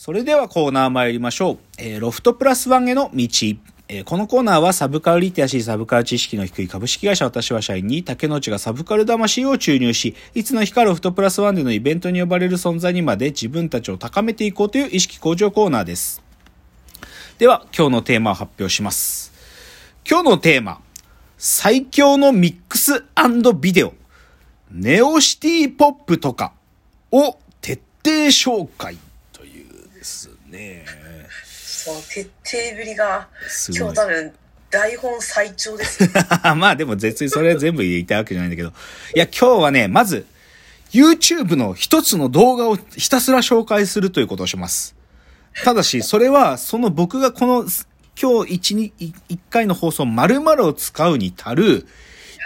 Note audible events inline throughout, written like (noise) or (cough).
それではコーナー参りましょう。えー、ロフトプラスワンへの道。えー、このコーナーはサブカルリテラシー、サブカル知識の低い株式会社私は社員に竹之内がサブカル魂を注入し、いつの日かロフトプラスワンでのイベントに呼ばれる存在にまで自分たちを高めていこうという意識向上コーナーです。では、今日のテーマを発表します。今日のテーマ、最強のミックスビデオ、ネオシティポップとかを徹底紹介。ですね。その徹底ぶりが、今日多分、台本最長です (laughs) まあでも別にそれ全部言いたいわけじゃないんだけど。いや、今日はね、まず、YouTube の一つの動画をひたすら紹介するということをします。ただし、それは、その僕がこの、今日一、二、一回の放送〇〇を使うに足る、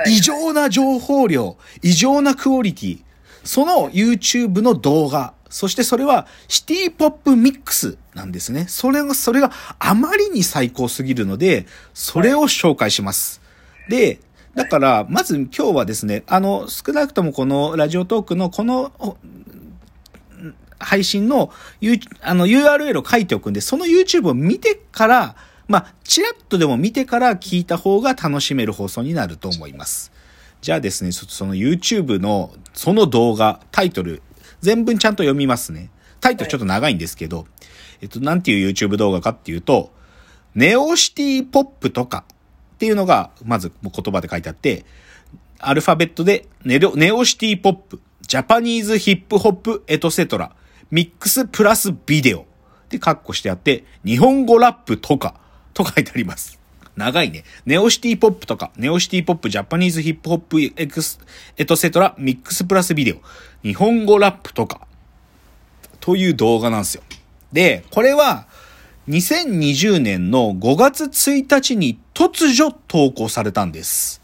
異常な情報量、異常なクオリティ、その YouTube の動画そしてそれはシティポップミックスなんですね。それが、それがあまりに最高すぎるので、それを紹介します。で、だから、まず今日はですね、あの、少なくともこのラジオトークのこの配信の、U、あの URL を書いておくんで、その YouTube を見てから、まあ、ちらっとでも見てから聞いた方が楽しめる放送になると思います。じゃあですね、その YouTube のその動画、タイトル全文ちゃんと読みますね。タイトルちょっと長いんですけど、はい、えっと、なんていう YouTube 動画かっていうと、ネオシティポップとかっていうのが、まず言葉で書いてあって、アルファベットでネネオシティポップ、ジャパニーズヒップホップエトセトラ、ミックスプラスビデオでカッコしてあって、日本語ラップとかと書いてあります。長いね。ネオシティポップとか、ネオシティポップ、ジャパニーズヒップホップエクス、エトセトラ、ミックスプラスビデオ、日本語ラップとか、という動画なんですよ。で、これは、2020年の5月1日に突如投稿されたんです。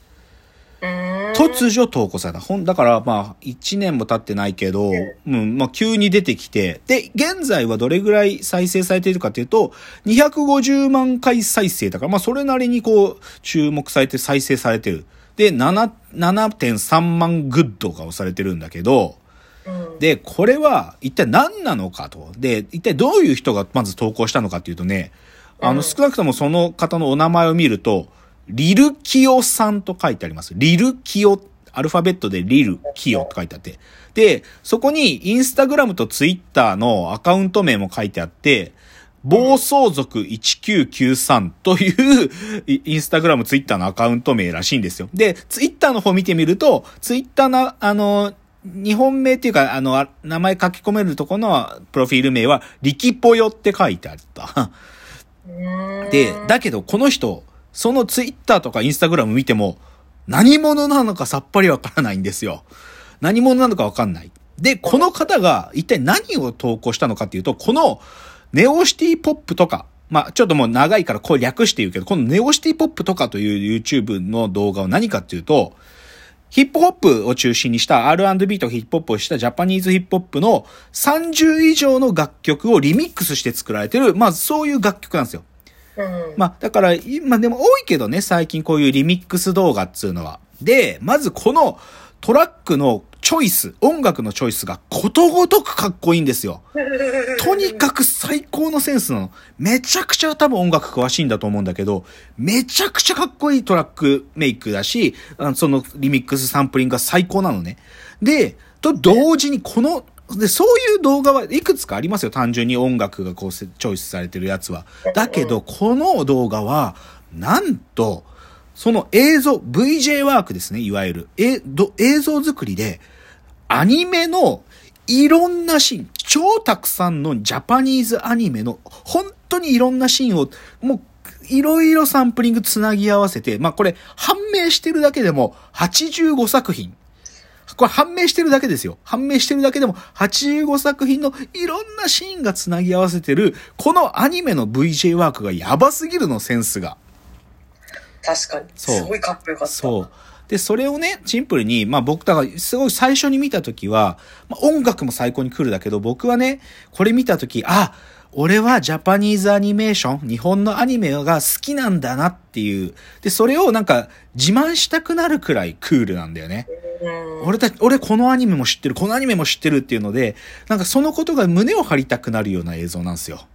突如投稿された。ほん、だからまあ、1年も経ってないけど、うん、まあ急に出てきて、で、現在はどれぐらい再生されているかというと、250万回再生だから、まあそれなりにこう、注目されて再生されてる。で、7、7.3万グッドが押されてるんだけど、で、これは一体何なのかと。で、一体どういう人がまず投稿したのかっていうとね、あの、少なくともその方のお名前を見ると、リルキヨさんと書いてあります。リルキヨ、アルファベットでリルキヨと書いてあって。で、そこにインスタグラムとツイッターのアカウント名も書いてあって、暴走族1993というインスタグラム、ツイッターのアカウント名らしいんですよ。で、ツイッターの方見てみると、ツイッターの、あの、日本名っていうか、あの、名前書き込めるとこのプロフィール名は、リキポヨって書いてあった。で、だけどこの人、そのツイッターとかインスタグラム見ても、何者なのかさっぱりわからないんですよ。何者なのかわかんない。で、この方が一体何を投稿したのかっていうと、このネオシティポップとか、まあ、ちょっともう長いからこう略して言うけど、このネオシティポップとかという YouTube の動画は何かっていうと、ヒップホップを中心にした R&B とヒップホップをしたジャパニーズヒップホップの30以上の楽曲をリミックスして作られてる、まあそういう楽曲なんですよ。まあ、だから、今でも多いけどね、最近こういうリミックス動画っつうのは。で、まずこのトラックのチョイス、音楽のチョイスがことごとくかっこいいんですよ。(laughs) とにかく最高のセンスなの。めちゃくちゃ多分音楽詳しいんだと思うんだけど、めちゃくちゃかっこいいトラックメイクだし、そのリミックスサンプリングが最高なのね。で、と同時にこので、そういう動画はいくつかありますよ。単純に音楽がこうチョイスされてるやつは。だけど、この動画は、なんと、その映像、VJ ワークですね、いわゆる。え、ど、映像作りで、アニメのいろんなシーン、超たくさんのジャパニーズアニメの、本当にいろんなシーンを、もう、いろいろサンプリングつなぎ合わせて、まあこれ、判明してるだけでも85作品これ判明してるだけですよ。判明してるだけでも85作品のいろんなシーンが繋ぎ合わせてる、このアニメの VJ ワークがやばすぎるの、センスが。確かに。すごいかっこよかった。そう。で、それをね、シンプルに、まあ僕、だからすごい最初に見たときは、まあ、音楽も最高に来るだけど、僕はね、これ見たとき、あ、俺はジャパニーズアニメーション、日本のアニメが好きなんだなっていう。で、それをなんか自慢したくなるくらいクールなんだよね。俺たち、俺このアニメも知ってる、このアニメも知ってるっていうので、なんかそのことが胸を張りたくなるような映像なんですよ。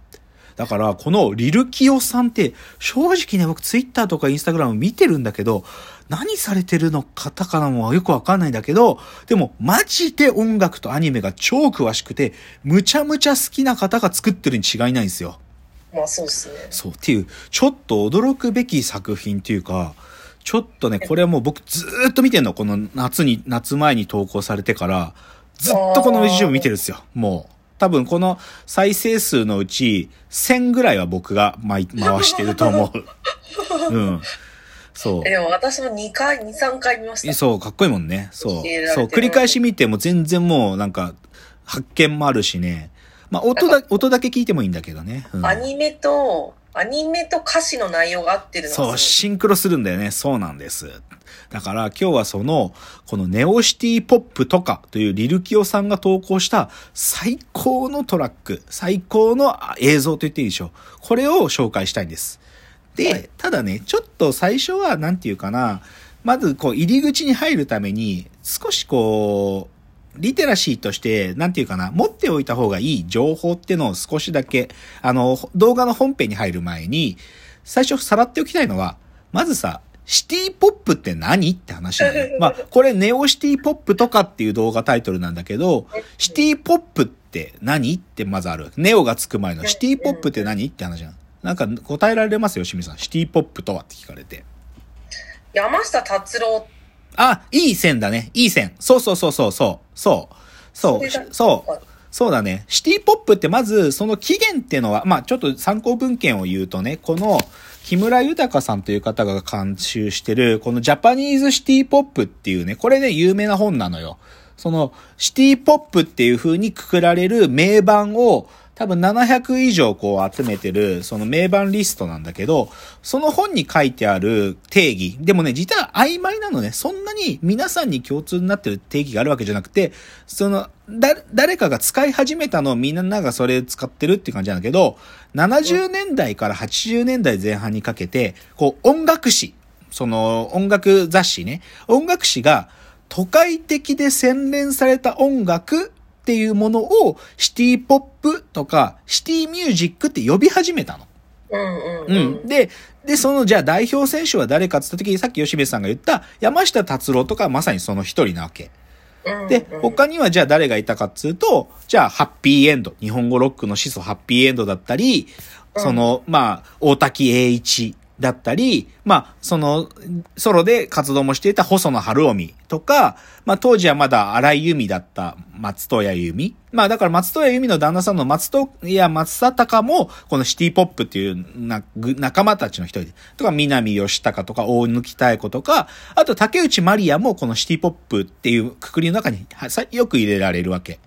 だから、このリルキオさんって、正直ね、僕ツイッターとかインスタグラム見てるんだけど、何されてるの方かもよくわかんないんだけど、でも、マジで音楽とアニメが超詳しくて、むちゃむちゃ好きな方が作ってるに違いないんですよ。まあそうっすね。そう、っていう、ちょっと驚くべき作品っていうか、ちょっとね、これはもう僕ずーっと見てんの。この夏に、夏前に投稿されてから、ずっとこの YouTube 見てるんですよ。もう。多分この再生数のうち1000ぐらいは僕が回してると思う。うん。そう。でも私も2回、2、3回見ました。そう、かっこいいもんね。そう。そう、繰り返し見ても全然もうなんか発見もあるしね。まあ音だ、音だけ聞いてもいいんだけどね。うん、アニメと、アニメと歌詞の内容が合ってるのそう、シンクロするんだよね。そうなんです。だから今日はその、このネオシティポップとかというリルキオさんが投稿した最高のトラック、最高の映像と言っていいでしょう。これを紹介したいんです。で、はい、ただね、ちょっと最初は、なんていうかな、まずこう入り口に入るために、少しこう、リテラシーとして、なんていうかな、持っておいた方がいい情報ってのを少しだけ、あの、動画の本編に入る前に、最初さらっておきたいのは、まずさ、シティポップって何って話なの。(laughs) まあ、これネオシティポップとかっていう動画タイトルなんだけど、シティポップって何ってまずある。ネオがつく前のシティポップって何って話なの。なんか答えられますよ、清水さん。シティポップとはって聞かれて。山下達郎。あ、いい線だね。いい線。そうそうそうそうそう。そう。そう。そう。そうだね。シティポップってまず、その起源っていうのは、まあちょっと参考文献を言うとね、この、木村豊さんという方が監修してる、このジャパニーズシティポップっていうね、これね、有名な本なのよ。その、シティポップっていう風にくくられる名盤を、多分700以上こう集めてる、その名盤リストなんだけど、その本に書いてある定義。でもね、実は曖昧なのね。そんなに皆さんに共通になってる定義があるわけじゃなくて、その、だ、誰かが使い始めたのをみんながそれ使ってるって感じなんだけど、70年代から80年代前半にかけて、こう音楽誌、その音楽雑誌ね、音楽誌が都会的で洗練された音楽っていうものをシティポップとかシティミュージックって呼び始めたの。うんうん、うん。で、で、その、じゃあ代表選手は誰かって言った時に、さっき吉部さんが言った山下達郎とかまさにその一人なわけ。で、他にはじゃあ誰がいたかっつうと、じゃあハッピーエンド、日本語ロックの始祖ハッピーエンドだったり、その、まあ、大滝栄一だったり、まあ、その、ソロで活動もしていた細野晴臣とか、まあ、当時はまだ荒井由実だった松任谷由実。まあ、だから松任谷由実の旦那さんの松戸、いや、松田隆も、このシティポップっていう、仲間たちの一人で。とか、南吉高とか、大貫妙子とか、あと竹内まりやもこのシティポップっていうくくりの中によく入れられるわけ。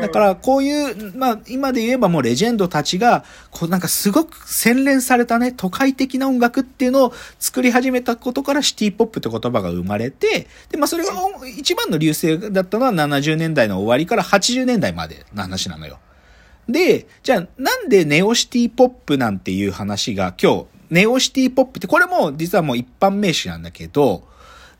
だから、こういう、まあ、今で言えばもうレジェンドたちが、こうなんかすごく洗練されたね、都会的な音楽っていうのを作り始めたことからシティポップって言葉が生まれて、で、まあ、それが一番の流星だったのは70年代の終わりから80年代までの話なのよ。で、じゃあ、なんでネオシティポップなんていう話が今日、ネオシティポップって、これも実はもう一般名詞なんだけど、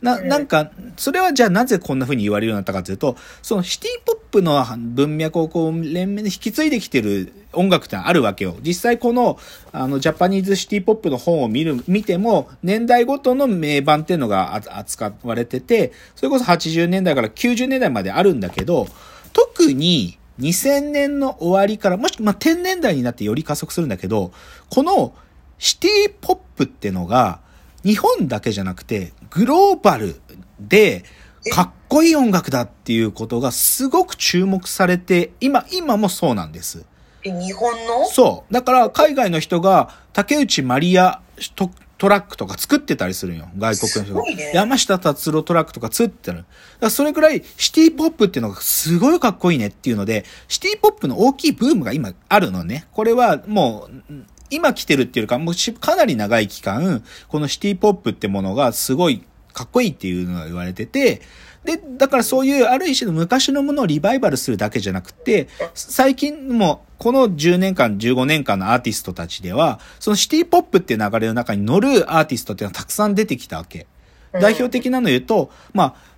な、なんか、それはじゃあなぜこんな風に言われるようになったかというと、そのシティポップの文脈をこう、連綿で引き継いできてる音楽ってあるわけよ。実際この、あの、ジャパニーズシティポップの本を見る、見ても、年代ごとの名盤っていうのが扱われてて、それこそ80年代から90年代まであるんだけど、特に2000年の終わりから、もし、まあ、10年代になってより加速するんだけど、このシティポップってのが、日本だけじゃなくて、グローバルで、かっこいい音楽だっていうことがすごく注目されて、今、今もそうなんです。え、日本の？そう。だから海外の人が竹内まりやトトラックとか作ってたりするんよ。外国の人が。ね、山下達郎トラックとか作ってる。だからそれぐらいシティポップっていうのがすごいかっこいいねっていうので、シティポップの大きいブームが今あるのね。これはもう、今来てるっていうか、もうかなり長い期間、このシティポップってものがすごいかっこいいっていうのが言われてて、で、だからそういうある一種の昔のものをリバイバルするだけじゃなくて、最近もこの10年間、15年間のアーティストたちでは、そのシティポップっていう流れの中に乗るアーティストっていうのはたくさん出てきたわけ。代表的なの言うと、まあ、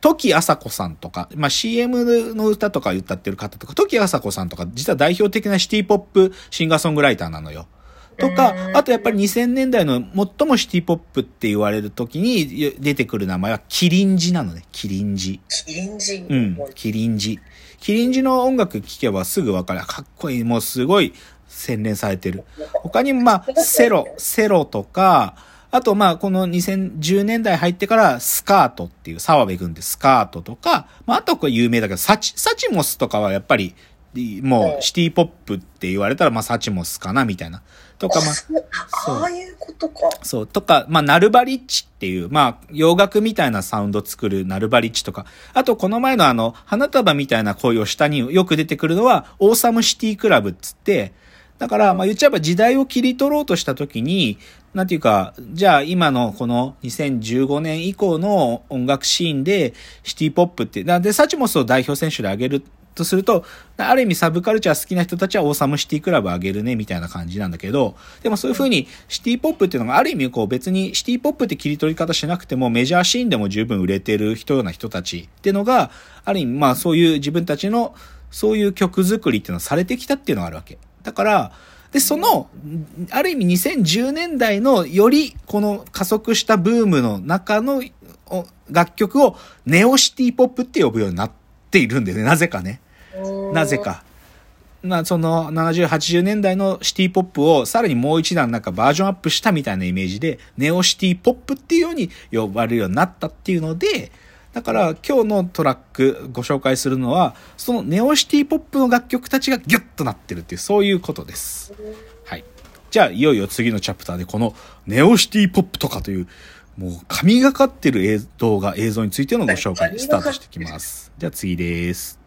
時あさこさんとか、まあ CM の歌とか歌ってる方とか、時あさこさんとか、実は代表的なシティポップシンガーソングライターなのよ。とか、あとやっぱり2000年代の最もシティポップって言われる時に出てくる名前はキリンジなのね。キリンジ。キリンジうん。キリンジ。キリンジの音楽聴けばすぐわかる。かっこいい。もうすごい洗練されてる。他にもまあ、セロ、セロとか、あとまあ、この2010年代入ってからスカートっていう澤部君でスカートとか、まああとこれ有名だけど、サチ、サチモスとかはやっぱりもうシティポップって言われたら、まあ、サチモスかな、みたいな。とか、まあ、ああいうことか。そう、とか、まあ、ナルバリッチっていう、まあ、洋楽みたいなサウンド作るナルバリッチとか、あと、この前のあの、花束みたいな声を下によく出てくるのは、オーサムシティクラブっつって、だから、まあ、言っちゃえば時代を切り取ろうとしたときに、なんていうか、じゃあ今のこの2015年以降の音楽シーンでシティポップって、で、サチモスを代表選手で挙げるとすると、ある意味サブカルチャー好きな人たちはオーサムシティクラブあげるね、みたいな感じなんだけど、でもそういう風にシティポップっていうのがある意味こう別にシティポップって切り取り方しなくてもメジャーシーンでも十分売れてる人ような人たちっていうのが、ある意味まあそういう自分たちのそういう曲作りっていうのをされてきたっていうのがあるわけ。だから、で、その、ある意味2010年代のよりこの加速したブームの中の楽曲をネオシティポップって呼ぶようになっているんだよね。なぜかね。なぜか。まあ、その70、80年代のシティポップをさらにもう一段なんかバージョンアップしたみたいなイメージで、ネオシティポップっていうように呼ばれるようになったっていうので、だから今日のトラックご紹介するのは、そのネオシティポップの楽曲たちがギュッとなってるっていう、そういうことです。はい。じゃあ、いよいよ次のチャプターでこのネオシティポップとかという、もう神がかってる動画、映像についてのご紹介スタートしていきます。じゃあ次です。